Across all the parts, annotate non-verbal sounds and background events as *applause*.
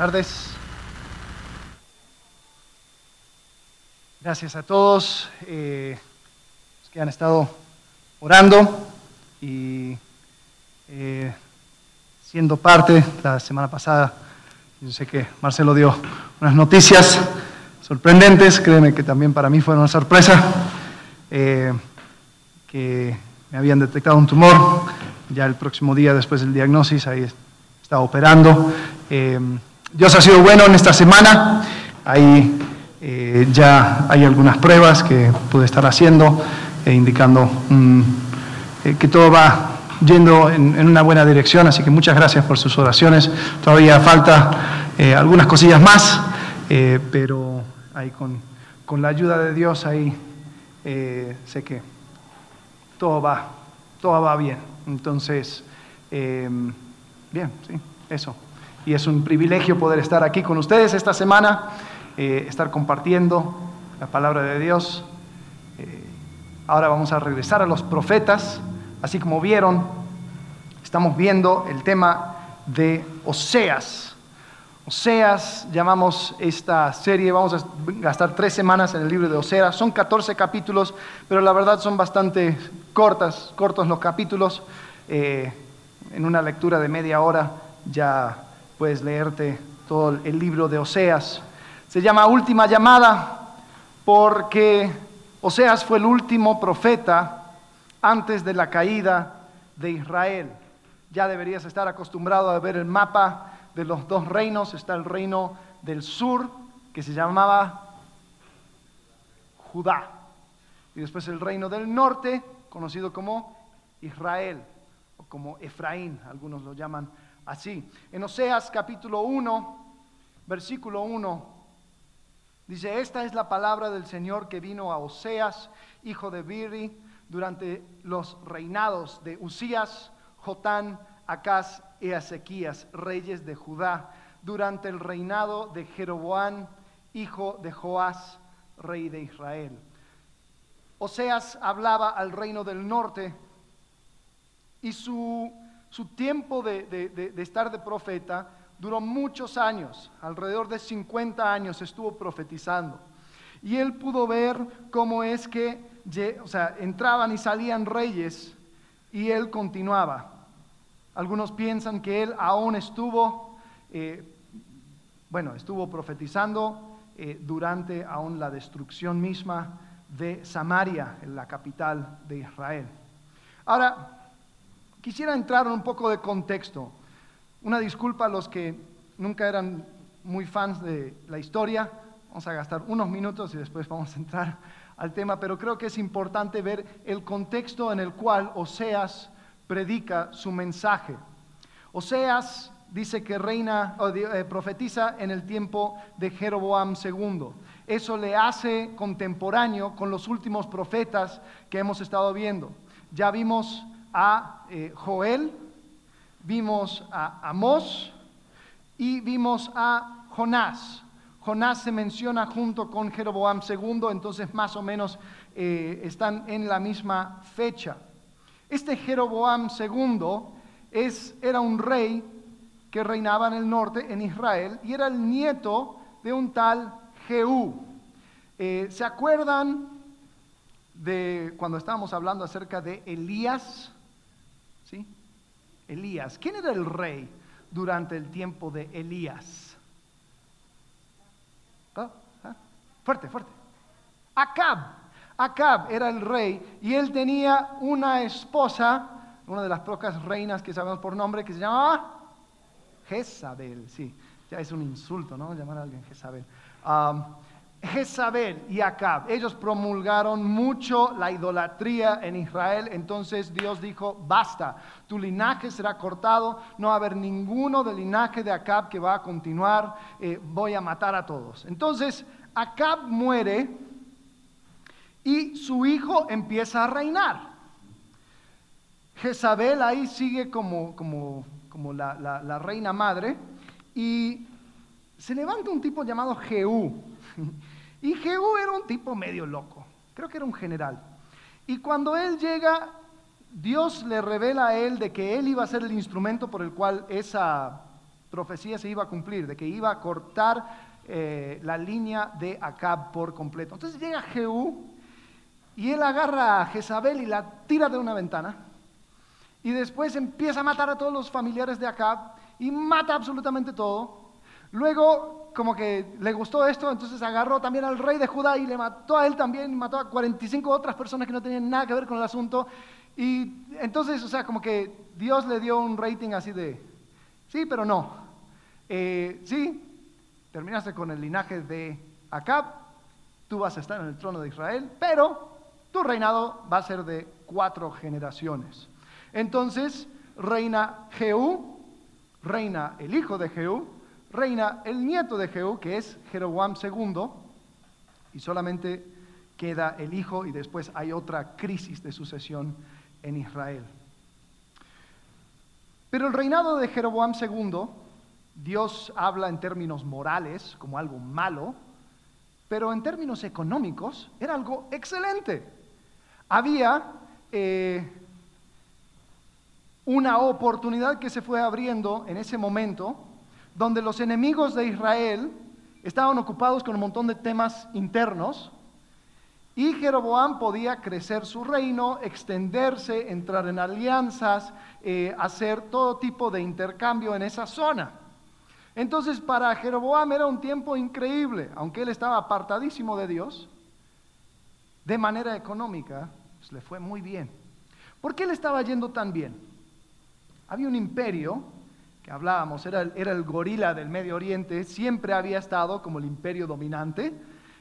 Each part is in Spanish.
tardes. Gracias a todos eh, los que han estado orando y eh, siendo parte la semana pasada. Yo sé que Marcelo dio unas noticias sorprendentes, créeme que también para mí fue una sorpresa, eh, que me habían detectado un tumor, ya el próximo día después del diagnóstico ahí estaba operando. Dios ha sido bueno en esta semana. Ahí eh, ya hay algunas pruebas que pude estar haciendo, e indicando mm, eh, que todo va yendo en, una buena dirección. Así que muchas gracias por sus oraciones. Todavía falta eh, algunas cosillas más, pero ahí con, con, la ayuda de Dios ahí sé que todo va, todo va bien. Entonces, bien, sí, eso y es un privilegio poder estar aquí con ustedes esta semana, eh, estar compartiendo la palabra de Dios. Eh, ahora vamos a regresar a los profetas, así como vieron, estamos viendo el tema de Oseas. Oseas, llamamos esta serie, vamos a gastar tres semanas en el libro de Oseas, son 14 capítulos, pero la verdad son bastante cortas, cortos los capítulos, eh, en una lectura de media hora ya puedes leerte todo el libro de Oseas. Se llama Última llamada porque Oseas fue el último profeta antes de la caída de Israel. Ya deberías estar acostumbrado a ver el mapa de los dos reinos. Está el reino del sur, que se llamaba Judá. Y después el reino del norte, conocido como Israel, o como Efraín, algunos lo llaman así. En Oseas capítulo 1, versículo 1, dice, esta es la palabra del Señor que vino a Oseas, hijo de Biri, durante los reinados de Usías, Jotán, Acaz y Ezequías, reyes de Judá, durante el reinado de Jeroboán, hijo de Joás, rey de Israel. Oseas hablaba al reino del norte y su su tiempo de, estar de profeta duró muchos años, alrededor de 50 años estuvo profetizando. Y él pudo ver cómo es que o sea, entraban y salían reyes y él continuaba. Algunos piensan que él aún estuvo, eh, bueno, estuvo profetizando eh, durante aún la destrucción misma de Samaria, la capital de Israel. Ahora, Quisiera entrar en un poco de contexto. Una disculpa a los que nunca eran muy fans de la historia. Vamos a gastar unos minutos y después vamos a entrar al tema, pero creo que es importante ver el contexto en el cual Oseas predica su mensaje. Oseas dice que reina eh, profetiza en el tiempo de Jeroboam II. Eso le hace contemporáneo con los últimos profetas que hemos estado viendo. Ya vimos a eh, Joel, vimos a Amós y vimos a Jonás. Jonás se menciona junto con Jeroboam II, entonces más o menos eh, están en la misma fecha. Este Jeroboam II es, era un rey que reinaba en el norte, en Israel, y era el nieto de un tal Jehú. Eh, ¿Se acuerdan de cuando estábamos hablando acerca de Elías? Elías. ¿Quién era el rey durante el tiempo de Elías? ¿Ah? ¿Ah? Fuerte, fuerte. Acab. Acab era el rey y él tenía una esposa, una de las pocas reinas que sabemos por nombre, que se llamaba Jezabel. Sí, ya es un insulto, ¿no? Llamar a alguien Jezabel. Jezabel y Acab, ellos promulgaron mucho la idolatría en Israel, entonces Dios dijo, basta, tu linaje será cortado, no va a haber ninguno del linaje de Acab que va a continuar, eh, voy a matar a todos. Entonces Acab muere y su hijo empieza a reinar. Jezabel ahí sigue como, como, como la, la reina madre y se levanta un tipo llamado Jehú. *laughs* Y Jehú era un tipo medio loco, creo que era un general. Y cuando él llega, Dios le revela a él de que él iba a ser el instrumento por el cual esa, profecía se iba a cumplir, de que iba a cortar eh, la línea de Acab por completo. Entonces llega Jehú y él agarra a Jezabel y la tira de una ventana y después empieza a matar a todos los familiares de Acab y mata absolutamente todo. Luego, como que le gustó esto, entonces agarró también al rey de Judá y le mató a él también, mató a 45 otras personas que no tenían nada que ver con el asunto. Y entonces, o sea, como que Dios le dio un rating así de, sí, pero no. Eh, sí, terminaste con el linaje de Acab, tú vas a estar en el trono de Israel, pero tu reinado va a ser de cuatro generaciones. Entonces, reina Jehú, reina el hijo de Jehú, reina el nieto de Jehú, que es Jeroboam II, y solamente queda el hijo y después hay otra crisis de sucesión en Israel. Pero el reinado de Jeroboam II, Dios habla en términos morales como algo malo, pero en términos económicos era algo excelente. Había eh, una oportunidad que se fue abriendo en ese momento, donde los enemigos de Israel estaban ocupados con un montón de temas internos, y Jeroboam podía crecer su reino, extenderse, entrar en alianzas, eh, hacer todo tipo de intercambio en esa zona. Entonces para Jeroboam era un tiempo increíble, aunque él estaba apartadísimo de Dios, de manera económica, pues, le fue muy bien. ¿Por qué le estaba yendo tan bien? Había un imperio que hablábamos, era el, era el gorila del Medio Oriente, siempre había estado como el imperio dominante.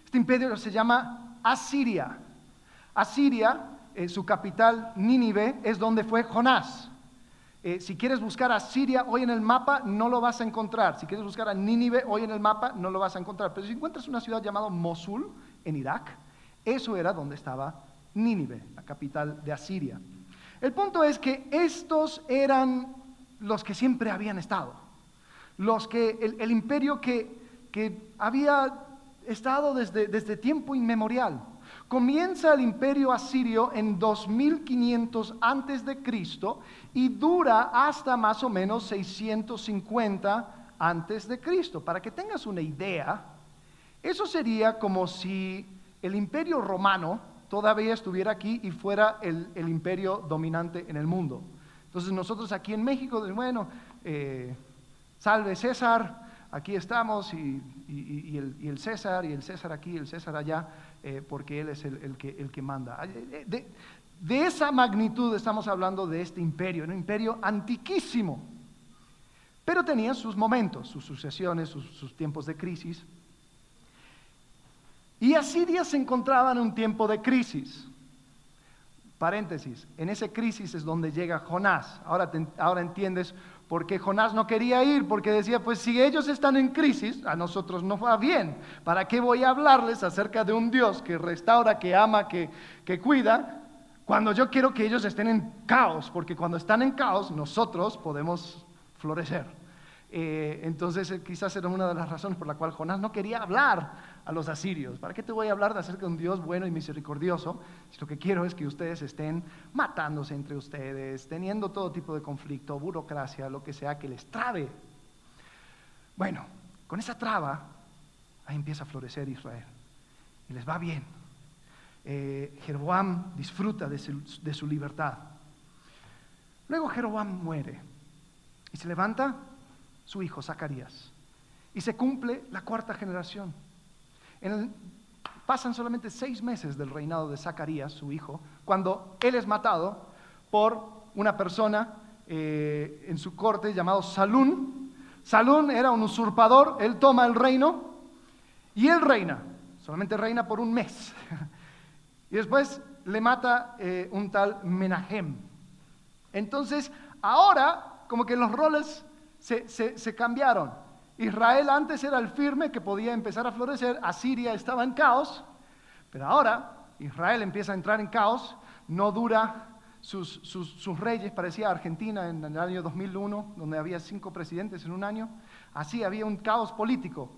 Este imperio se llama Asiria. Asiria, eh, su capital Nínive, es donde fue Jonás. Eh, si quieres buscar a Siria hoy en el mapa, no lo vas a encontrar. Si quieres buscar a Nínive hoy en el mapa, no lo vas a encontrar. Pero si encuentras una ciudad llamada Mosul, en Irak, eso era donde estaba Nínive, la capital de Asiria. El punto es que estos eran los que siempre habían estado. Los que, el, imperio que, que había estado desde, desde tiempo inmemorial. Comienza el imperio asirio en 2500 antes de Cristo y dura hasta más o menos 650 antes de Cristo. Para que tengas una idea, eso sería como si el imperio romano todavía estuviera aquí y fuera el, imperio dominante en el mundo. Entonces nosotros aquí en México, bueno, eh, salve César, aquí estamos y, el, César, y el César aquí, el César allá, eh, porque Él es el, que, manda. Eh, de, de, esa magnitud estamos hablando de este imperio, un imperio antiquísimo, pero tenía sus momentos, sus sucesiones, sus, sus tiempos de crisis. Y Asiria se encontraba en un tiempo de crisis. Paréntesis, en esa crisis es donde llega Jonás. Ahora, ahora entiendes porque Jonás no quería ir, porque decía, pues si ellos están en crisis, a nosotros no va bien. ¿Para qué voy a hablarles acerca de un Dios que restaura, que ama, que, que cuida, cuando yo quiero que ellos estén en caos? Porque cuando están en caos, nosotros podemos florecer. Eh, entonces, eh, quizás era una de las razones por la cual Jonás no quería hablar a los asirios. ¿Para qué te voy a hablar de acerca de un Dios bueno y misericordioso si lo que quiero es que ustedes estén matándose entre ustedes, teniendo todo tipo de conflicto, burocracia, lo que sea que les trabe? Bueno, con esa traba, ahí empieza a florecer Israel y les va bien. Eh, Jeroboam disfruta de su libertad. Luego Jeroboam muere y se levanta su hijo Zacarías. Y se cumple la cuarta generación. Pasan solamente seis meses del reinado de Zacarías, su hijo, cuando él es matado por una persona eh, en su corte llamado Salún. Salún era un usurpador, él toma el reino y él reina, solamente reina por un mes. *laughs* y después le mata eh, un tal Menahem. Entonces, ahora, como que los roles se, cambiaron. Israel antes era el firme que podía empezar a florecer, Asiria estaba en caos, pero ahora Israel empieza a entrar en caos, no dura sus, sus, reyes, parecía Argentina en el año 2001, donde había cinco presidentes en un año, así había un caos político.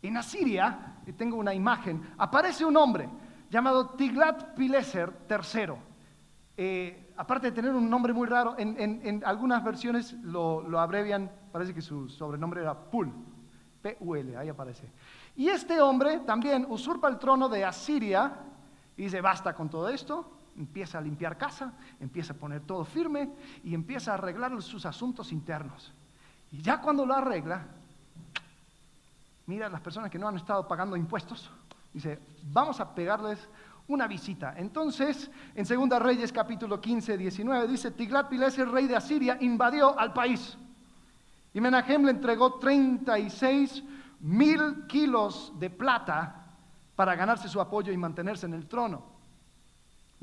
En Asiria, tengo una imagen, aparece un hombre llamado Tiglat Pileser III. Aparte de tener un nombre muy raro, en, en- en algunas versiones lo, lo abrevian, parece que su sobrenombre era Pul, P-U-L, ahí aparece. Y este hombre también usurpa el trono de Asiria y dice, basta con todo esto, empieza a limpiar casa, empieza a poner todo firme y empieza a arreglar sus asuntos internos. Y ya cuando lo arregla, mira las personas que no han estado pagando impuestos, dice, vamos a pegarles una visita. Entonces, en 2 Reyes capítulo 15, 19, dice, Tiglat-Pileser, rey de Asiria, invadió al país. Y Menahem le entregó 36 mil kilos de plata para ganarse su apoyo y mantenerse en el trono.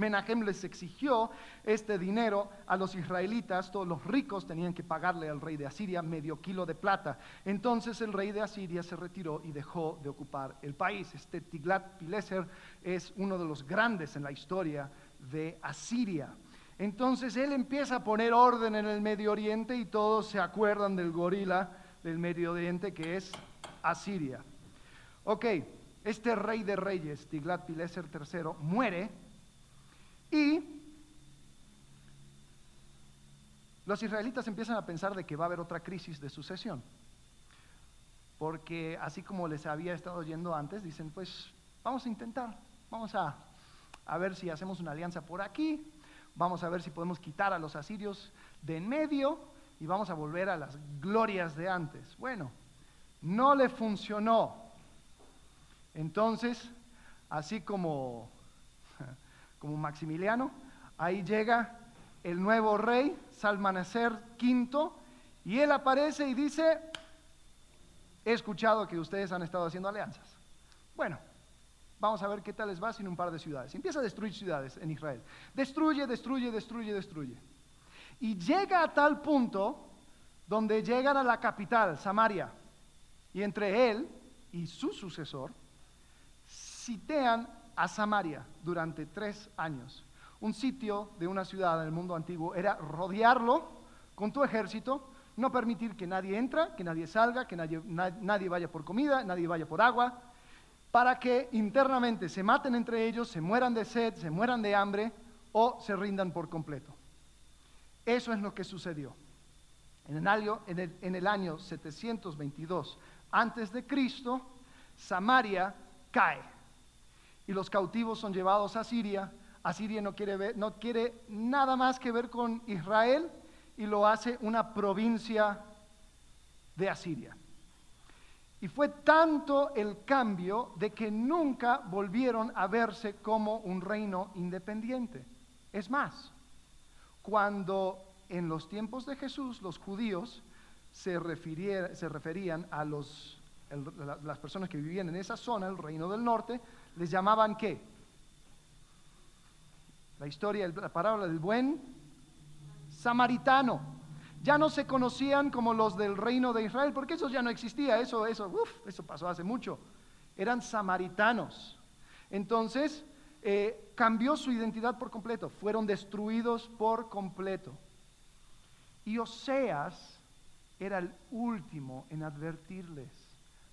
Menahem les exigió este dinero a los israelitas, todos los ricos tenían que pagarle al rey de Asiria medio kilo de plata. Entonces el rey de Asiria se retiró y dejó de ocupar el país. Este Tiglat-Pileser es uno de los grandes en la historia de Asiria. Entonces él empieza a poner orden en el Medio Oriente y todos se acuerdan del gorila del Medio Oriente que es Asiria. Ok, este rey de reyes, Tiglat-Pileser III, muere y los israelitas empiezan a pensar de que va a haber otra crisis de sucesión. Porque así como les había estado yendo antes, dicen, pues vamos a intentar, vamos a, a ver si hacemos una alianza por aquí, vamos a ver si podemos quitar a los asirios de en medio y vamos a volver a las glorias de antes. Bueno, no le funcionó. Entonces, así como, como Maximiliano, ahí llega el nuevo rey, Salmaneser V, y él aparece y dice, he escuchado que ustedes han estado haciendo alianzas. Bueno, vamos a ver qué tal les va sin un par de ciudades. Empieza a destruir ciudades en Israel. Destruye, destruye, destruye, destruye. Y llega a tal punto donde llegan a la capital, Samaria, y entre él y su sucesor sitean a Samaria durante tres años. Un sitio de una ciudad en el mundo antiguo era rodearlo con tu ejército, no permitir que nadie entra, que nadie salga, que nadie, na- nadie vaya por comida, nadie vaya por agua, para que internamente se maten entre ellos, se mueran de sed, se mueran de hambre o se rindan por completo. Eso es lo que sucedió. En el año, en el- en el año 722 antes de Cristo, Samaria cae y los cautivos son llevados a Siria. Asiria no quiere, ver- no quiere nada más que ver con Israel y lo hace una provincia de Asiria. Y fue tanto el cambio de que nunca volvieron a verse como un reino independiente. Es más, cuando en los tiempos de Jesús los judíos se, se referían a los, las personas que vivían en esa zona, el reino del norte, les llamaban qué? La historia, la parábola del buen samaritano. Ya no se conocían como los del reino de Israel, porque eso ya no existía, eso, eso, uf, eso pasó hace mucho. Eran samaritanos. Entonces, eh, cambió su identidad por completo, fueron destruidos por completo. Y Oseas era el último en advertirles,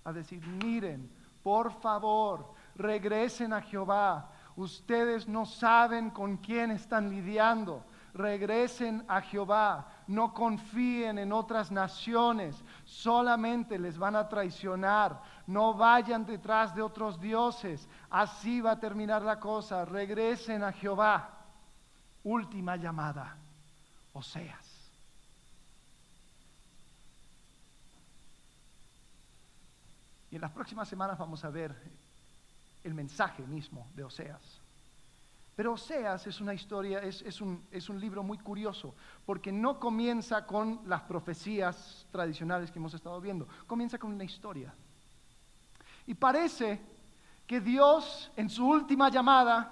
a decir, miren, por favor, regresen a Jehová. Ustedes no saben con quién están lidiando. Regresen a Jehová. No confíen en otras naciones. Solamente les van a traicionar. No vayan detrás de otros dioses. Así va a terminar la cosa. Regresen a Jehová. Última llamada. Oseas. Y en las próximas semanas vamos a ver el mensaje mismo de Oseas. Pero Oseas es una historia, es, es un, es un libro muy curioso, porque no comienza con las profecías tradicionales que hemos estado viendo, comienza con una historia. Y parece que Dios en su última llamada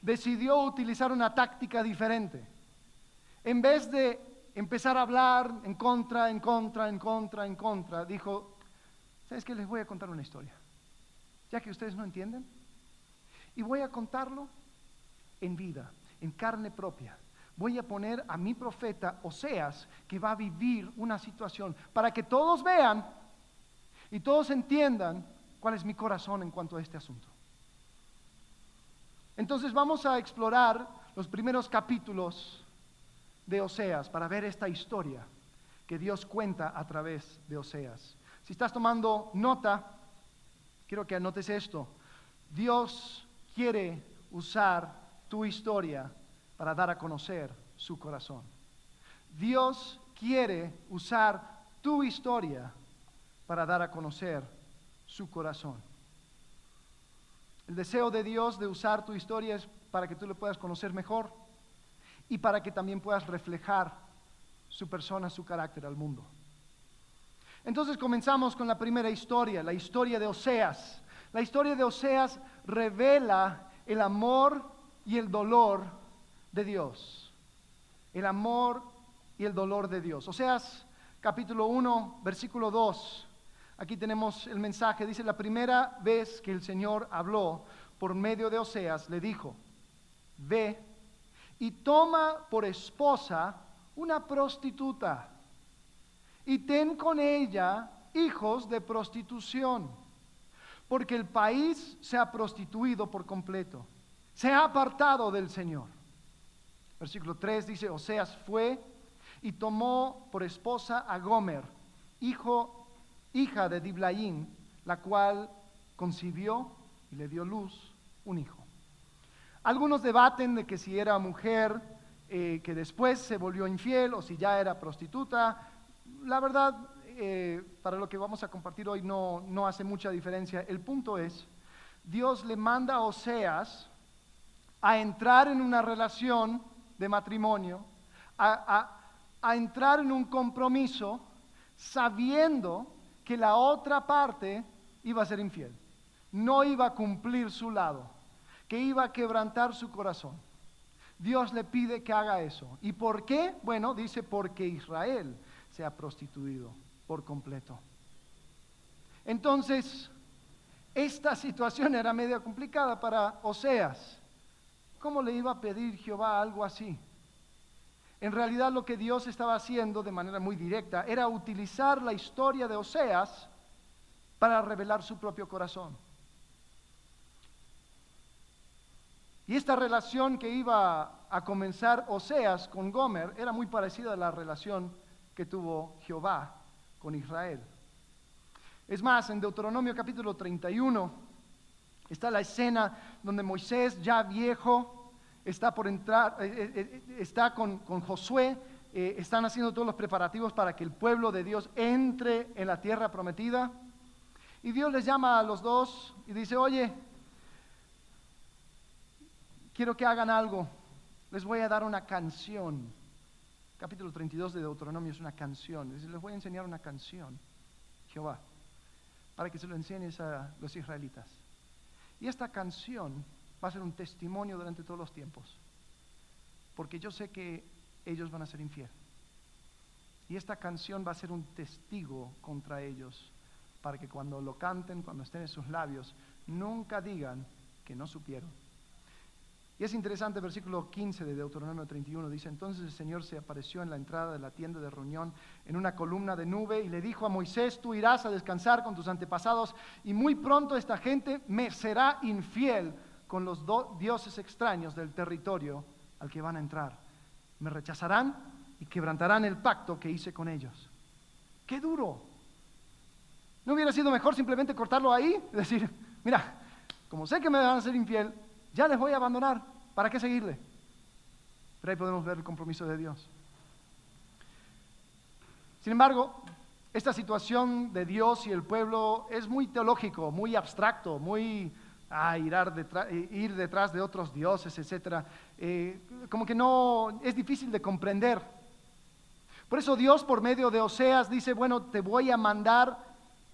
decidió utilizar una táctica diferente. En vez de empezar a hablar en contra, en contra, en contra, en contra, dijo, ¿sabes qué? Les voy a contar una historia, ya que ustedes no entienden. Y voy a contarlo en vida, en carne propia. Voy a poner a mi profeta Oseas, que va a vivir una situación, para que todos vean y todos entiendan cuál es mi corazón en cuanto a este asunto. Entonces vamos a explorar los primeros capítulos de Oseas para ver esta historia que Dios cuenta a través de Oseas. Si estás tomando nota, quiero que anotes esto. Dios quiere usar tu historia para dar a conocer su corazón. Dios quiere usar tu historia para dar a conocer su corazón. El deseo de Dios de usar tu historia es para que tú le puedas conocer mejor y para que también puedas reflejar su persona, su carácter al mundo. Entonces comenzamos con la primera historia, la historia de Oseas. La historia de Oseas revela el amor y el dolor de Dios. El amor y el dolor de Dios. Oseas capítulo 1, versículo 2. Aquí tenemos el mensaje. Dice, la primera vez que el Señor habló por medio de Oseas, le dijo, ve y toma por esposa una prostituta y ten con ella hijos de prostitución, porque el país se ha prostituido por completo, se ha apartado del Señor. Versículo 3 dice, Oseas fue y tomó por esposa a Gomer, hijo, hija de Diblaín, la cual concibió y le dio luz un hijo. Algunos debaten de que si era mujer eh, que después se volvió infiel o si ya era prostituta. La verdad, eh, para lo que vamos a compartir hoy no, no hace mucha diferencia. El punto es, Dios le manda a Oseas a entrar en una relación de matrimonio, a, a entrar en un compromiso sabiendo que la otra parte iba a ser infiel, no iba a cumplir su lado, que iba a quebrantar su corazón. Dios le pide que haga eso. ¿Y por qué? Bueno, dice porque Israel se ha prostituido por completo. Entonces, esta situación era media complicada para Oseas. ¿Cómo le iba a pedir Jehová algo así? En realidad lo que Dios estaba haciendo de manera muy directa era utilizar la historia de Oseas para revelar su propio corazón. Y esta relación que iba a comenzar Oseas con Gomer era muy parecida a la relación que tuvo Jehová con Israel. Es más, en Deuteronomio capítulo 31 está la escena donde Moisés, ya viejo, está por entrar, eh, eh, eh, está con, Josué, están haciendo todos los preparativos para que el pueblo de Dios entre en la tierra prometida. Y Dios les llama a los dos y dice, oye, quiero que hagan algo. Les voy a dar una canción. Capítulo 32 de Deuteronomio es una canción. Les voy a enseñar una canción, Jehová, para que se lo enseñes a los israelitas. Y esta canción va a ser un testimonio durante todos los tiempos, porque yo sé que ellos van a ser infieles. Y esta canción va a ser un testigo contra ellos, para que cuando lo canten, cuando estén en sus labios, nunca digan que no supieron y es interesante, versículo 15 de Deuteronomio 31 dice, entonces el Señor se apareció en la entrada de la tienda de reunión en una columna de nube y le dijo a Moisés, tú irás a descansar con tus antepasados y muy pronto esta gente me será infiel con los dioses extraños del territorio al que van a entrar. Me rechazarán y quebrantarán el pacto que hice con ellos. ¡Qué duro! ¿No hubiera sido mejor simplemente cortarlo ahí? Es decir, mira, como sé que me van a ser infiel, ya les voy a abandonar. ¿Para qué seguirle? Pero ahí podemos ver el compromiso de Dios. Sin embargo, esta situación de Dios y el pueblo es muy teológico, muy abstracto, muy ah, ir, detrás, de otros dioses, etc. Eh, como que no es difícil de comprender. Por eso Dios por medio de Oseas dice, bueno, te voy a mandar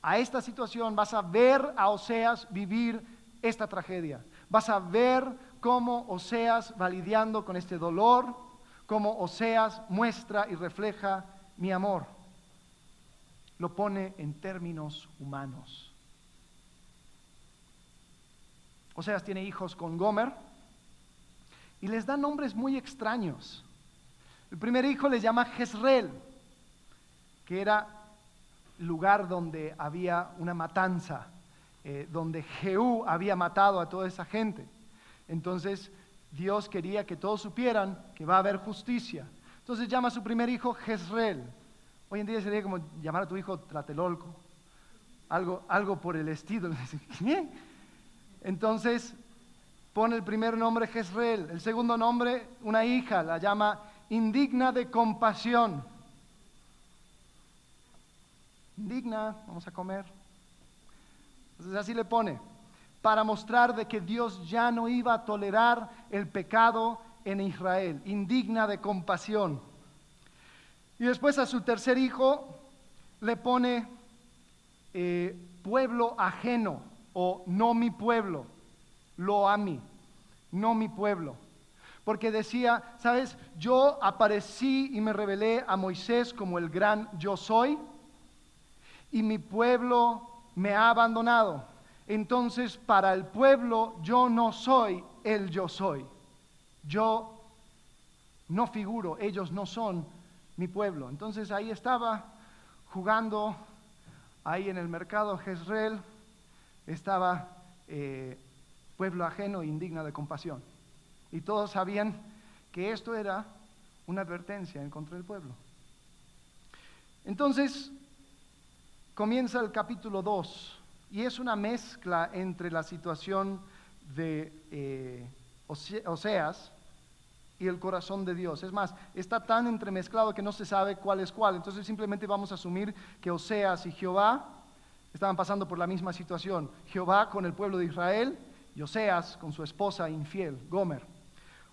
a esta situación, vas a ver a Oseas vivir esta tragedia. Vas a ver cómo Oseas va lidiando con este dolor, cómo Oseas muestra y refleja mi amor. Lo pone en términos humanos. Oseas tiene hijos con Gomer y les da nombres muy extraños. El primer hijo les llama Jezreel, que era lugar donde había una matanza eh, donde Jehú había matado a toda esa gente. Entonces Dios quería que todos supieran que va a haber justicia. Entonces llama a su primer hijo Jezreel. Hoy en día sería como llamar a tu hijo Tlatelolco, algo, algo por el estilo. *laughs* Entonces pone el primer nombre Jezreel, el segundo nombre una hija, la llama indigna de compasión. Indigna, vamos a comer. Entonces así le pone, para mostrar de que Dios ya no iba a tolerar el pecado en Israel, indigna de compasión. Y después a su tercer hijo le pone eh, pueblo ajeno o no mi pueblo, lo a mí, no mi pueblo. Porque decía, sabes, yo aparecí y me revelé a Moisés como el gran yo soy y mi pueblo me ha abandonado. Entonces para el pueblo yo no soy el yo soy. Yo no figuro, ellos no son mi pueblo. Entonces ahí estaba jugando, ahí en el mercado Jezreel, estaba eh, pueblo ajeno e indigna de compasión. Y todos sabían que esto era una advertencia en contra del pueblo. Entonces, comienza el capítulo 2 y es una mezcla entre la situación de eh, Oseas y el corazón de Dios. Es más, está tan entremezclado que no se sabe cuál es cuál. Entonces simplemente vamos a asumir que Oseas y Jehová estaban pasando por la misma situación. Jehová con el pueblo de Israel y Oseas con su esposa infiel, Gomer.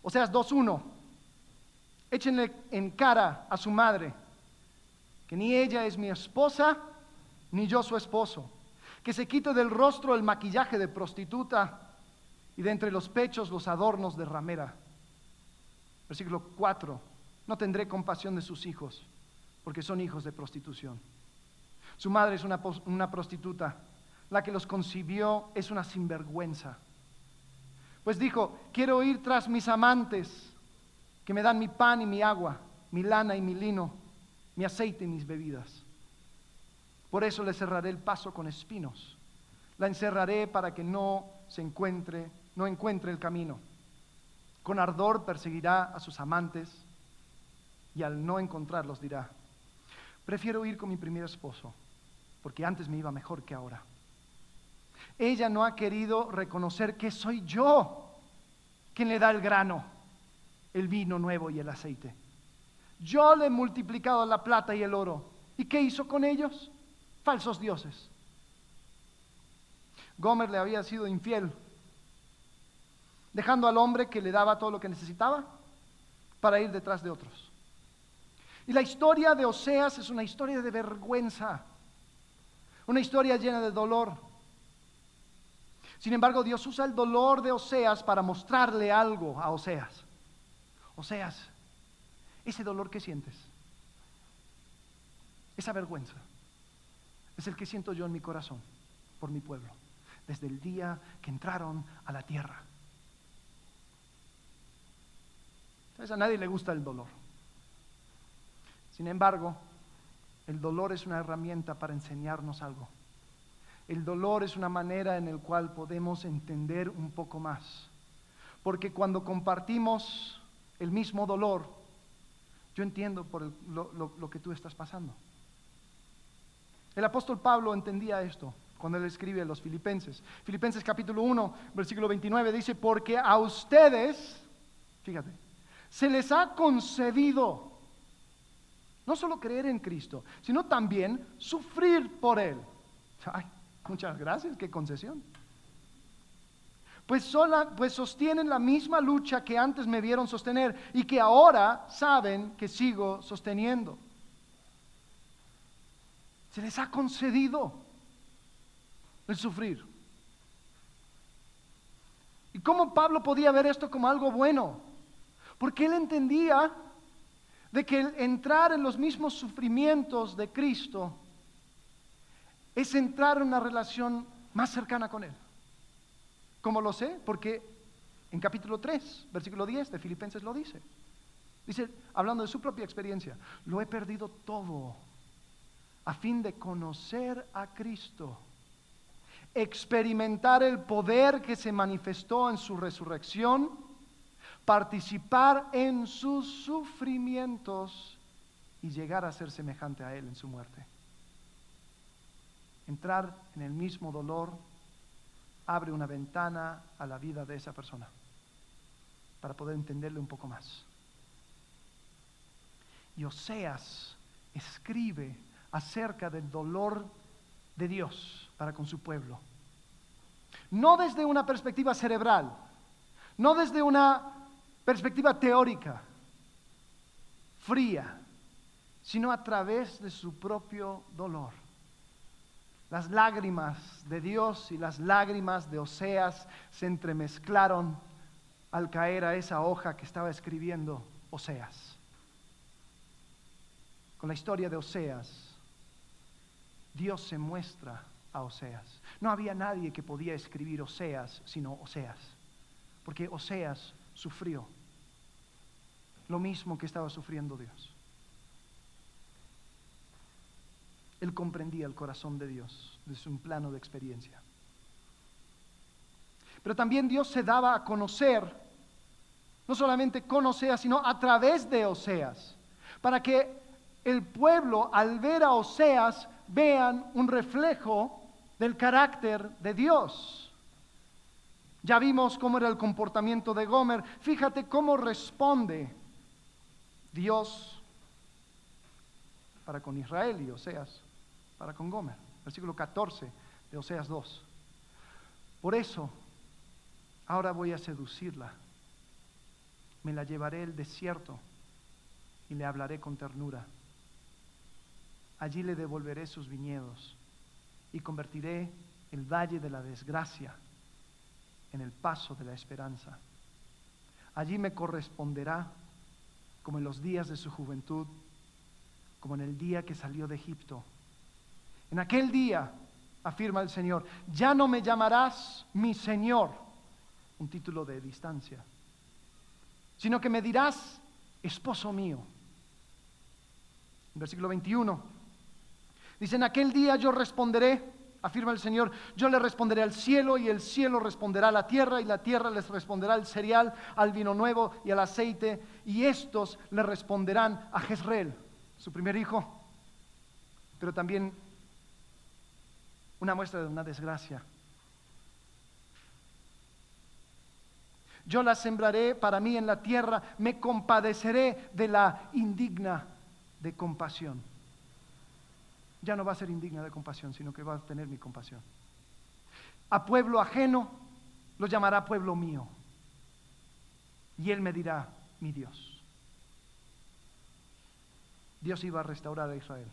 Oseas 2.1. Échenle en cara a su madre que ni ella es mi esposa, ni yo su esposo. Que se quite del rostro el maquillaje de prostituta y de entre los pechos los adornos de ramera. Versículo 4. No tendré compasión de sus hijos, porque son hijos de prostitución. Su madre es una, una prostituta. La que los concibió es una sinvergüenza. Pues dijo, quiero ir tras mis amantes, que me dan mi pan y mi agua, mi lana y mi lino, mi aceite y mis bebidas. Por eso le cerraré el paso con espinos. La encerraré para que no se encuentre, no encuentre el camino. Con ardor perseguirá a sus amantes y al no encontrarlos dirá, prefiero ir con mi primer esposo, porque antes me iba mejor que ahora. Ella no ha querido reconocer que soy yo quien le da el grano, el vino nuevo y el aceite. Yo le he multiplicado la plata y el oro. ¿Y qué hizo con ellos? Falsos dioses. Gomer le había sido infiel, dejando al hombre que le daba todo lo que necesitaba para ir detrás de otros. Y la historia de Oseas es una historia de vergüenza, una historia llena de dolor. Sin embargo, Dios usa el dolor de Oseas para mostrarle algo a Oseas. Oseas, ese dolor que sientes, esa vergüenza, es el que siento yo en mi corazón por mi pueblo, desde el día que entraron a la tierra. Entonces a nadie le gusta el dolor. Sin embargo, el dolor es una herramienta para enseñarnos algo. El dolor es una manera en la cual podemos entender un poco más. Porque cuando compartimos el mismo dolor, yo entiendo por lo que tú estás pasando. El apóstol Pablo entendía esto cuando él escribe a los filipenses. Filipenses capítulo 1, versículo 29 dice, porque a ustedes, fíjate, se les ha concedido no solo creer en Cristo, sino también sufrir por Él. Ay, muchas gracias, qué concesión. Pues, sola, pues sostienen la misma lucha que antes me vieron sostener y que ahora saben que sigo sosteniendo. Se les ha concedido el sufrir. ¿Y cómo Pablo podía ver esto como algo bueno? Porque él entendía de que el entrar en los mismos sufrimientos de Cristo es entrar en una relación más cercana con Él. ¿Cómo lo sé? Porque en capítulo 3, versículo 10 de Filipenses lo dice. Dice, hablando de su propia experiencia, lo he perdido todo a fin de conocer a Cristo, experimentar el poder que se manifestó en su resurrección, participar en sus sufrimientos y llegar a ser semejante a Él en su muerte. Entrar en el mismo dolor abre una ventana a la vida de esa persona para poder entenderle un poco más. Y Oseas escribe acerca del dolor de Dios para con su pueblo. No desde una perspectiva cerebral, no desde una perspectiva teórica, fría, sino a través de su propio dolor. Las lágrimas de Dios y las lágrimas de Oseas se entremezclaron al caer a esa hoja que estaba escribiendo Oseas. Con la historia de Oseas, Dios se muestra a Oseas. No había nadie que podía escribir Oseas sino Oseas, porque Oseas sufrió lo mismo que estaba sufriendo Dios. Él comprendía el corazón de Dios desde un plano de experiencia. Pero también Dios se daba a conocer, no solamente con Oseas, sino a través de Oseas, para que el pueblo al ver a Oseas vean un reflejo del carácter de Dios. Ya vimos cómo era el comportamiento de Gomer. Fíjate cómo responde Dios para con Israel y Oseas para con Gomer. Versículo 14 de Oseas 2. Por eso, ahora voy a seducirla. Me la llevaré al desierto y le hablaré con ternura. Allí le devolveré sus viñedos y convertiré el valle de la desgracia en el paso de la esperanza. Allí me corresponderá como en los días de su juventud, como en el día que salió de Egipto. En aquel día, afirma el Señor, ya no me llamarás mi Señor, un título de distancia, sino que me dirás esposo mío. Versículo 21. Dice, en aquel día yo responderé, afirma el Señor, yo le responderé al cielo y el cielo responderá a la tierra y la tierra les responderá al cereal, al vino nuevo y al aceite y estos le responderán a Jezreel, su primer hijo, pero también una muestra de una desgracia. Yo la sembraré para mí en la tierra, me compadeceré de la indigna de compasión ya no va a ser indigna de compasión, sino que va a tener mi compasión. A pueblo ajeno lo llamará pueblo mío. Y él me dirá, mi Dios. Dios iba a restaurar a Israel.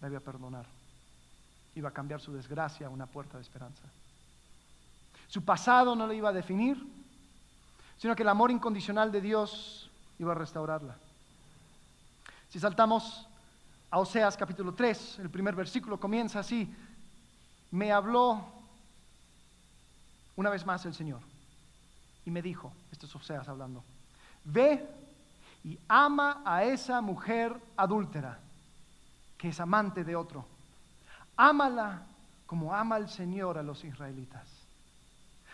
Le iba a perdonar. Iba a cambiar su desgracia a una puerta de esperanza. Su pasado no le iba a definir, sino que el amor incondicional de Dios iba a restaurarla. Si saltamos a Oseas capítulo 3, el primer versículo comienza así, me habló una vez más el Señor y me dijo, esto es Oseas hablando, ve y ama a esa mujer adúltera que es amante de otro. Ámala como ama el Señor a los israelitas.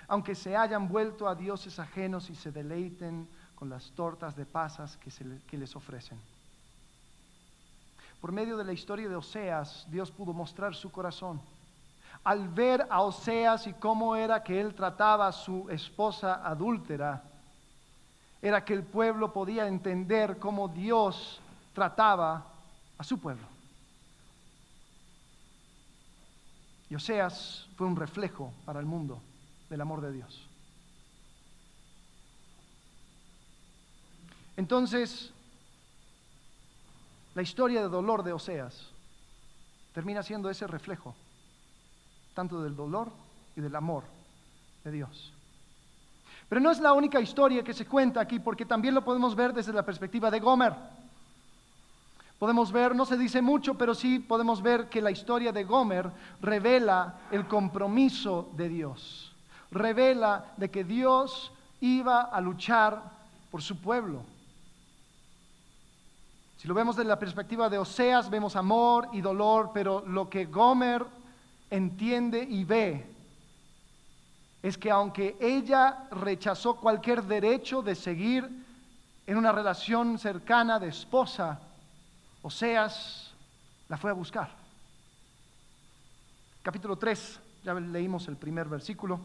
Aunque se hayan vuelto a dioses ajenos y se deleiten con las tortas de pasas que, que les ofrecen. Por medio de la historia de Oseas, Dios pudo mostrar su corazón. Al ver a Oseas y cómo era que él trataba a su esposa adúltera, era que el pueblo podía entender cómo Dios trataba a su pueblo. Y Oseas fue un reflejo para el mundo del amor de Dios. Entonces, la historia de dolor de Oseas termina siendo ese reflejo, tanto del dolor y del amor de Dios. Pero no es la única historia que se cuenta aquí, porque también lo podemos ver desde la perspectiva de Gomer. Podemos ver, no se dice mucho, pero sí podemos ver que la historia de Gomer revela el compromiso de Dios. Revela de que Dios iba a luchar por su pueblo. Si lo vemos desde la perspectiva de Oseas, vemos amor y dolor, pero lo que Gomer entiende y ve es que aunque ella rechazó cualquier derecho de seguir en una relación cercana de esposa, Oseas la fue a buscar. Capítulo 3, ya leímos el primer versículo.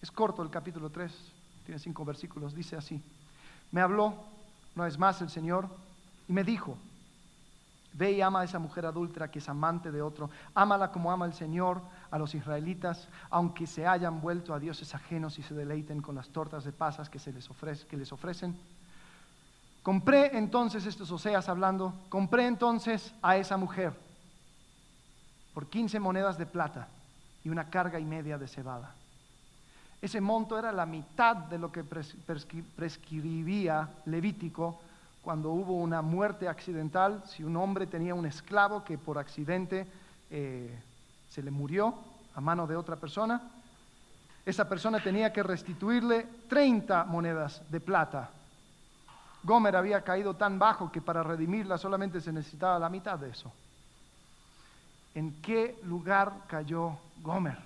Es corto el capítulo 3, tiene cinco versículos. Dice así, me habló, no es más el Señor, y me dijo, Ve y ama a esa mujer adúltera que es amante de otro. Ámala como ama el Señor a los israelitas, aunque se hayan vuelto a dioses ajenos y se deleiten con las tortas de pasas que, se les, que les ofrecen. Compré entonces, estos Oseas hablando, compré entonces a esa mujer por 15 monedas de plata y una carga y media de cebada. Ese monto era la mitad de lo que prescribía Levítico cuando hubo una muerte accidental, si un hombre tenía un esclavo que por accidente eh, se le murió a mano de otra persona, esa persona tenía que restituirle 30 monedas de plata. Gomer había caído tan bajo que para redimirla solamente se necesitaba la mitad de eso. ¿En qué lugar cayó Gomer?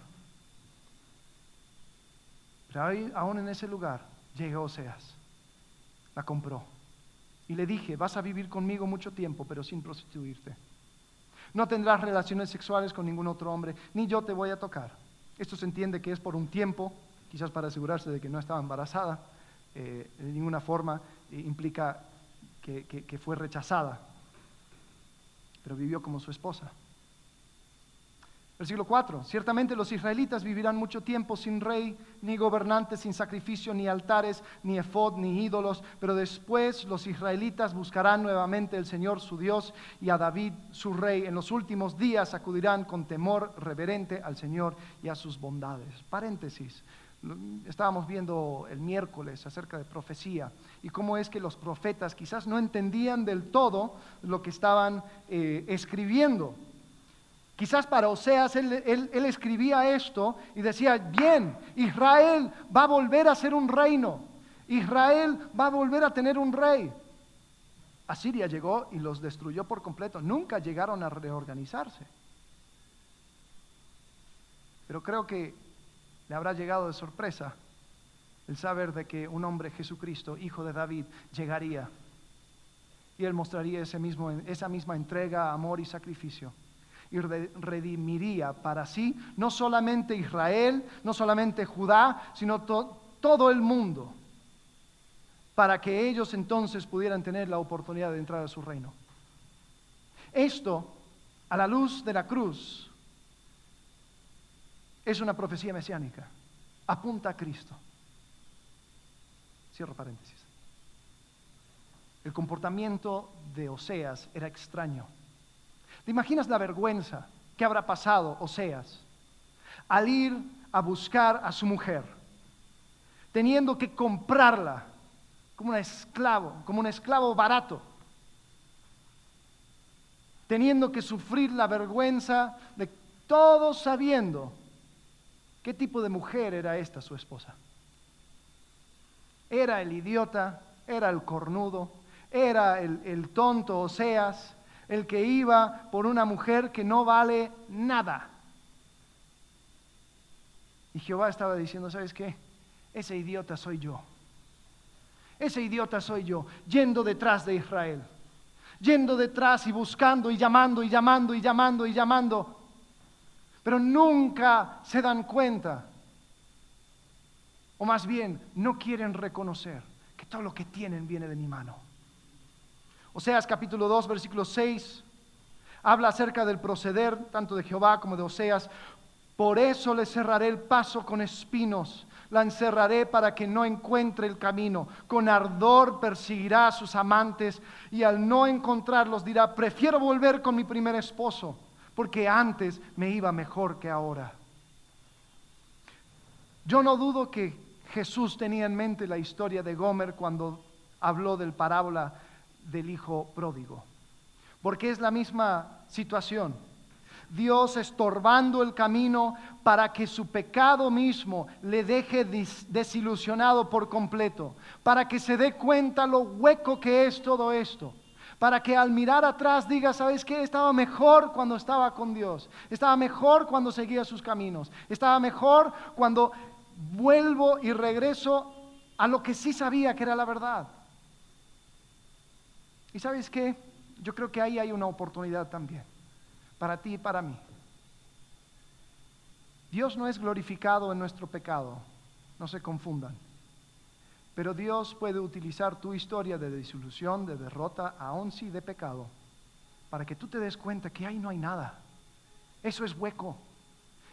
Pero ahí, aún en ese lugar llegó Oseas, la compró y le dije, vas a vivir conmigo mucho tiempo, pero sin prostituirte. No tendrás relaciones sexuales con ningún otro hombre, ni yo te voy a tocar. Esto se entiende que es por un tiempo, quizás para asegurarse de que no estaba embarazada. Eh, de ninguna forma eh, implica que fue rechazada, pero vivió como su esposa. Versículo 4. Ciertamente los israelitas vivirán mucho tiempo sin rey, ni gobernantes, sin sacrificio, ni altares, ni efod, ni ídolos, pero después los israelitas buscarán nuevamente el Señor su Dios y a David su rey. En los últimos días acudirán con temor reverente al Señor y a sus bondades. Paréntesis. Estábamos viendo el miércoles acerca de profecía y cómo es que los profetas quizás no entendían del todo lo que estaban eh, escribiendo. Quizás para Oseas él, escribía esto y decía, bien, Israel va a volver a ser un reino, Israel va a volver a tener un rey. Asiria llegó y los destruyó por completo, nunca llegaron a reorganizarse. Pero creo que le habrá llegado de sorpresa el saber de que un hombre, Jesucristo, hijo de David, llegaría y él mostraría ese mismo, esa misma entrega, amor y sacrificio y redimiría para sí no solamente Israel, no solamente Judá, sino todo el mundo, para que ellos entonces pudieran tener la oportunidad de entrar a su reino. Esto, a la luz de la cruz, es una profecía mesiánica, apunta a Cristo. Cierro paréntesis. El comportamiento de Oseas era extraño. ¿Te imaginas la vergüenza que habrá pasado Oseas al ir a buscar a su mujer, teniendo que comprarla como un esclavo, como un esclavo barato, teniendo que sufrir la vergüenza de todos sabiendo qué tipo de mujer era esta su esposa? Era el idiota, era el cornudo, era el, el tonto Oseas, el que iba por una mujer que no vale nada. Y Jehová estaba diciendo, ¿sabes qué? Ese idiota soy yo. Ese idiota soy yo, yendo detrás de Israel. Yendo detrás y buscando y llamando y llamando y llamando y llamando. Pero nunca se dan cuenta. O más bien, no quieren reconocer que todo lo que tienen viene de mi mano. Oseas capítulo 2, versículo 6, habla acerca del proceder tanto de Jehová como de Oseas. Por eso le cerraré el paso con espinos, la encerraré para que no encuentre el camino. Con ardor perseguirá a sus amantes y al no encontrarlos dirá, prefiero volver con mi primer esposo, porque antes me iba mejor que ahora. Yo no dudo que Jesús tenía en mente la historia de Gomer cuando habló del parábola del hijo pródigo. Porque es la misma situación. Dios estorbando el camino para que su pecado mismo le deje desilusionado por completo, para que se dé cuenta lo hueco que es todo esto, para que al mirar atrás diga, ¿sabes qué? Estaba mejor cuando estaba con Dios, estaba mejor cuando seguía sus caminos, estaba mejor cuando vuelvo y regreso a lo que sí sabía que era la verdad. ¿Y sabes qué? Yo creo que ahí hay una oportunidad también, para ti y para mí. Dios no es glorificado en nuestro pecado, no se confundan. Pero Dios puede utilizar tu historia de disolución, de derrota, aún sí de pecado, para que tú te des cuenta que ahí no hay nada. Eso es hueco.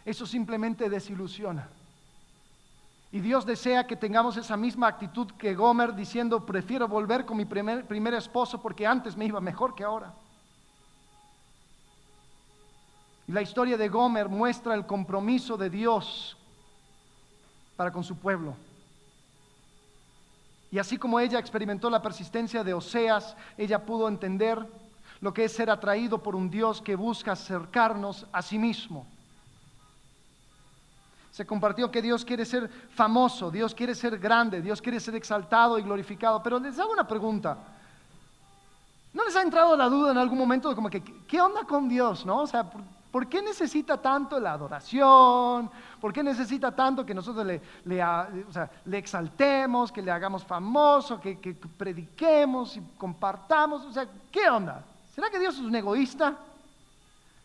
Eso simplemente desilusiona. Y Dios desea que tengamos esa misma actitud que Gomer diciendo, prefiero volver con mi primer, esposo porque antes me iba mejor que ahora. Y la historia de Gomer muestra el compromiso de Dios para con su pueblo. Y así como ella experimentó la persistencia de Oseas, ella pudo entender lo que es ser atraído por un Dios que busca acercarnos a sí mismo. Se compartió que Dios quiere ser famoso, Dios quiere ser grande, Dios quiere ser exaltado y glorificado. Pero les hago una pregunta. ¿No les ha entrado la duda en algún momento de como que, ¿qué onda con Dios? ¿No? O sea, ¿por, qué necesita tanto la adoración? ¿Por qué necesita tanto que nosotros le, le, exaltemos, que le hagamos famoso, que, que prediquemos y compartamos? O sea, ¿qué onda? ¿Será que Dios es un egoísta?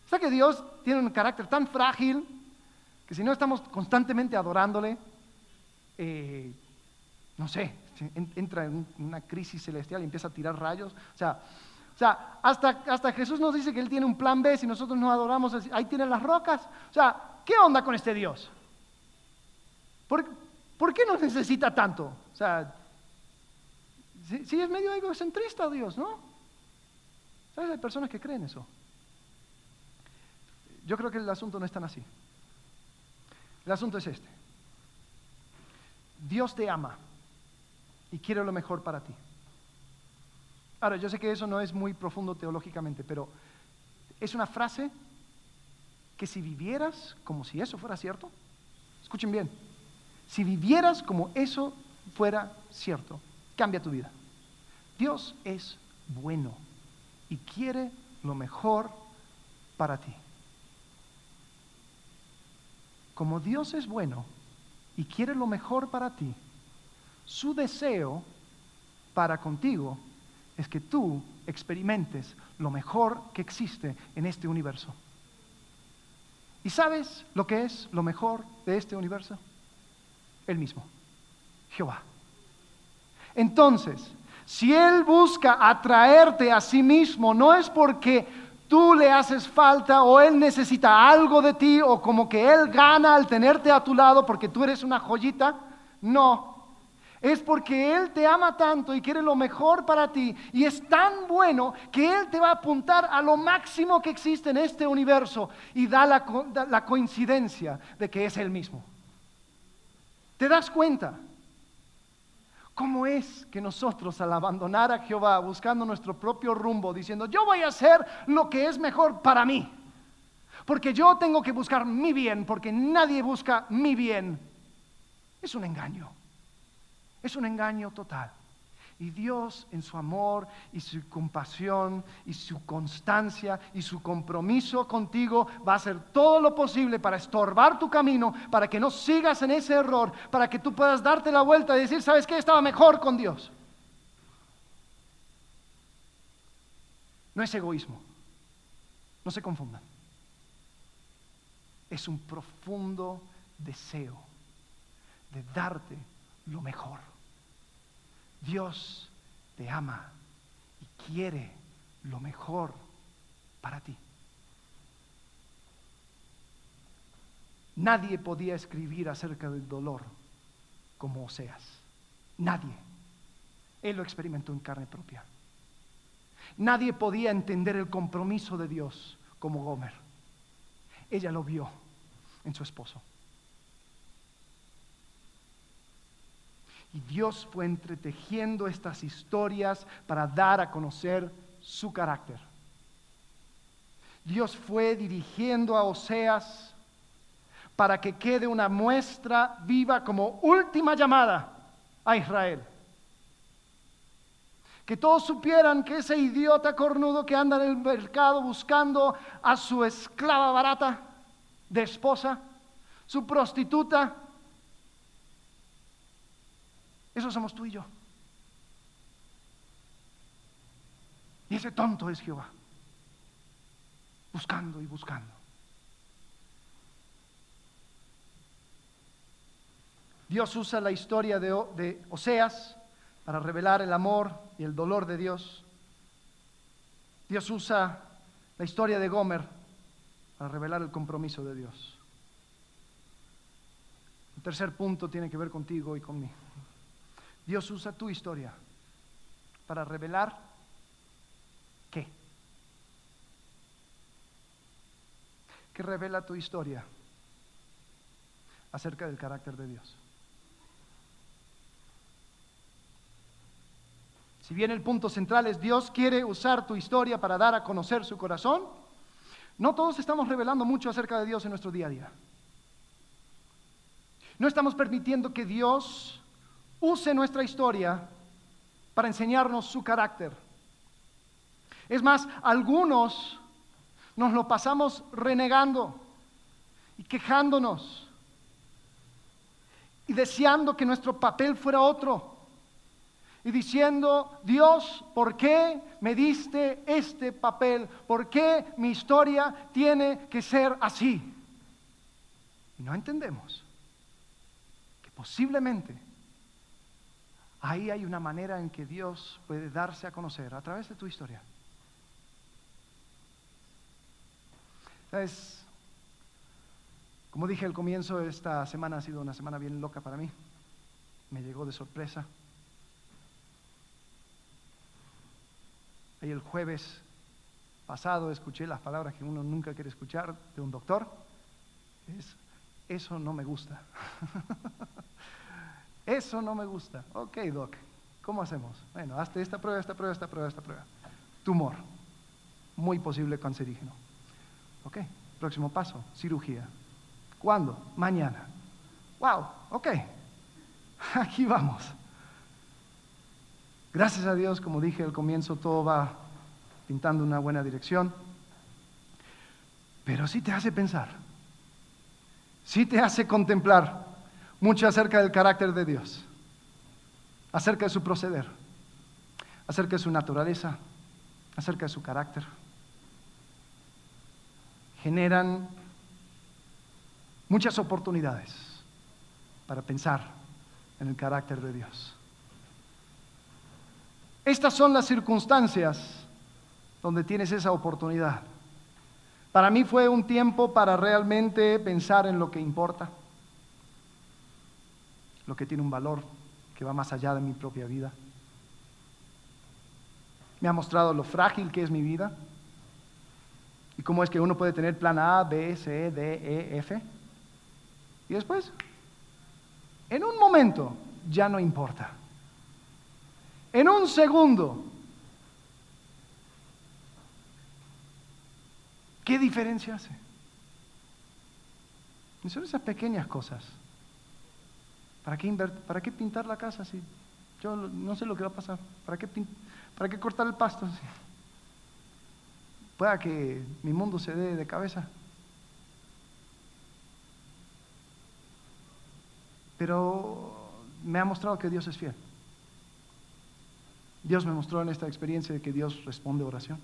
¿Será que Dios tiene un carácter tan frágil que si no estamos constantemente adorándole, eh, no sé, entra en una crisis celestial y empieza a tirar rayos. O sea, o sea hasta, hasta Jesús nos dice que Él tiene un plan B, si nosotros no adoramos, ahí tienen las rocas. O sea, ¿qué onda con este Dios? ¿Por, ¿por qué nos necesita tanto? O sea, si, es medio egocentrista Dios, ¿no? ¿Sabes? Hay personas que creen eso. Yo creo que el asunto no es tan así. El asunto es este. Dios te ama y quiere lo mejor para ti. Ahora, yo sé que eso no es muy profundo teológicamente, pero es una frase que si vivieras como si eso fuera cierto, escuchen bien, si vivieras como eso fuera cierto, cambia tu vida. Dios es bueno y quiere lo mejor para ti. Como Dios es bueno y quiere lo mejor para ti, su deseo para contigo es que tú experimentes lo mejor que existe en este universo. ¿Y sabes lo que es lo mejor de este universo? Él mismo, Jehová. Entonces, si Él busca atraerte a sí mismo, no es porque tú le haces falta o Él necesita algo de ti o como que Él gana al tenerte a tu lado porque tú eres una joyita. No, es porque Él te ama tanto y quiere lo mejor para ti y es tan bueno que Él te va a apuntar a lo máximo que existe en este universo y da la, la coincidencia de que es Él mismo. ¿Te das cuenta? ¿Cómo es que nosotros al abandonar a Jehová, buscando nuestro propio rumbo, diciendo, yo voy a hacer lo que es mejor para mí? Porque yo tengo que buscar mi bien, porque nadie busca mi bien. Es un engaño. Es un engaño total. Y Dios en su amor y su compasión y su constancia y su compromiso contigo va a hacer todo lo posible para estorbar tu camino, para que no sigas en ese error, para que tú puedas darte la vuelta y decir, ¿sabes qué? Estaba mejor con Dios. No es egoísmo. No se confundan. Es un profundo deseo de darte lo mejor. Dios te ama y quiere lo mejor para ti. Nadie podía escribir acerca del dolor como Oseas. Nadie. Él lo experimentó en carne propia. Nadie podía entender el compromiso de Dios como Gomer. Ella lo vio en su esposo. Y Dios fue entretejiendo estas historias para dar a conocer su carácter. Dios fue dirigiendo a Oseas para que quede una muestra viva como última llamada a Israel. Que todos supieran que ese idiota cornudo que anda en el mercado buscando a su esclava barata de esposa, su prostituta, Eso somos tú y yo. Y ese tonto es Jehová, buscando y buscando. Dios usa la historia de, Oseas para revelar el amor y el dolor de Dios. Dios usa la historia de Gomer para revelar el compromiso de Dios. El tercer punto tiene que ver contigo y conmigo. Dios usa tu historia para revelar qué. ¿Qué revela tu historia acerca del carácter de Dios? Si bien el punto central es Dios quiere usar tu historia para dar a conocer su corazón, no todos estamos revelando mucho acerca de Dios en nuestro día a día. No estamos permitiendo que Dios use nuestra historia para enseñarnos su carácter. Es más, algunos nos lo pasamos renegando y quejándonos y deseando que nuestro papel fuera otro y diciendo, Dios, ¿por qué me diste este papel? ¿Por qué mi historia tiene que ser así? Y no entendemos que posiblemente ahí hay una manera en que Dios puede darse a conocer a través de tu historia. ¿Sabes? Como dije al comienzo, esta semana ha sido una semana bien loca para mí. Me llegó de sorpresa. Ahí el jueves pasado escuché las palabras que uno nunca quiere escuchar de un doctor. Es, eso no me gusta. *laughs* eso no me gusta. Ok, doc, ¿cómo hacemos? Bueno, hazte esta prueba, esta prueba, esta prueba, esta prueba. Tumor, muy posible cancerígeno. Ok, próximo paso, cirugía. ¿Cuándo? Mañana. Wow, ok, *laughs* aquí vamos. Gracias a Dios, como dije al comienzo, todo va pintando una buena dirección. Pero sí te hace pensar, sí te hace contemplar mucho acerca del carácter de Dios, acerca de su proceder, acerca de su naturaleza, acerca de su carácter. Generan muchas oportunidades para pensar en el carácter de Dios. Estas son las circunstancias donde tienes esa oportunidad. Para mí fue un tiempo para realmente pensar en lo que importa, lo que tiene un valor que va más allá de mi propia vida. Me ha mostrado lo frágil que es mi vida y cómo es que uno puede tener plan A, B, C, D, E, F. Y después, en un momento, ya no importa en un segundo. ¿Qué diferencia hace? Son esas pequeñas cosas. ¿Para qué, ¿Para qué pintar la casa si yo no sé lo que va a pasar? ¿Para qué, ¿Para qué cortar el pasto? Si pueda que mi mundo se dé de cabeza. Pero me ha mostrado que Dios es fiel. Dios me mostró en esta experiencia de que Dios responde oración,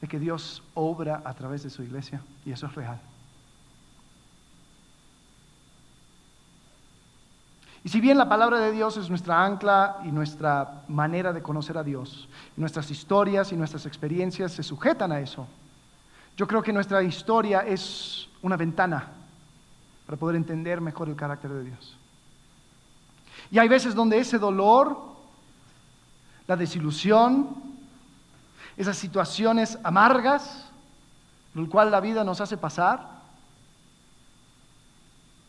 de que Dios obra a través de su iglesia y eso es real. Y si bien la palabra de Dios es nuestra ancla y nuestra manera de conocer a Dios, nuestras historias y nuestras experiencias se sujetan a eso, yo creo que nuestra historia es una ventana para poder entender mejor el carácter de Dios. Y hay veces donde ese dolor la desilusión, esas situaciones amargas, lo cual la vida nos hace pasar,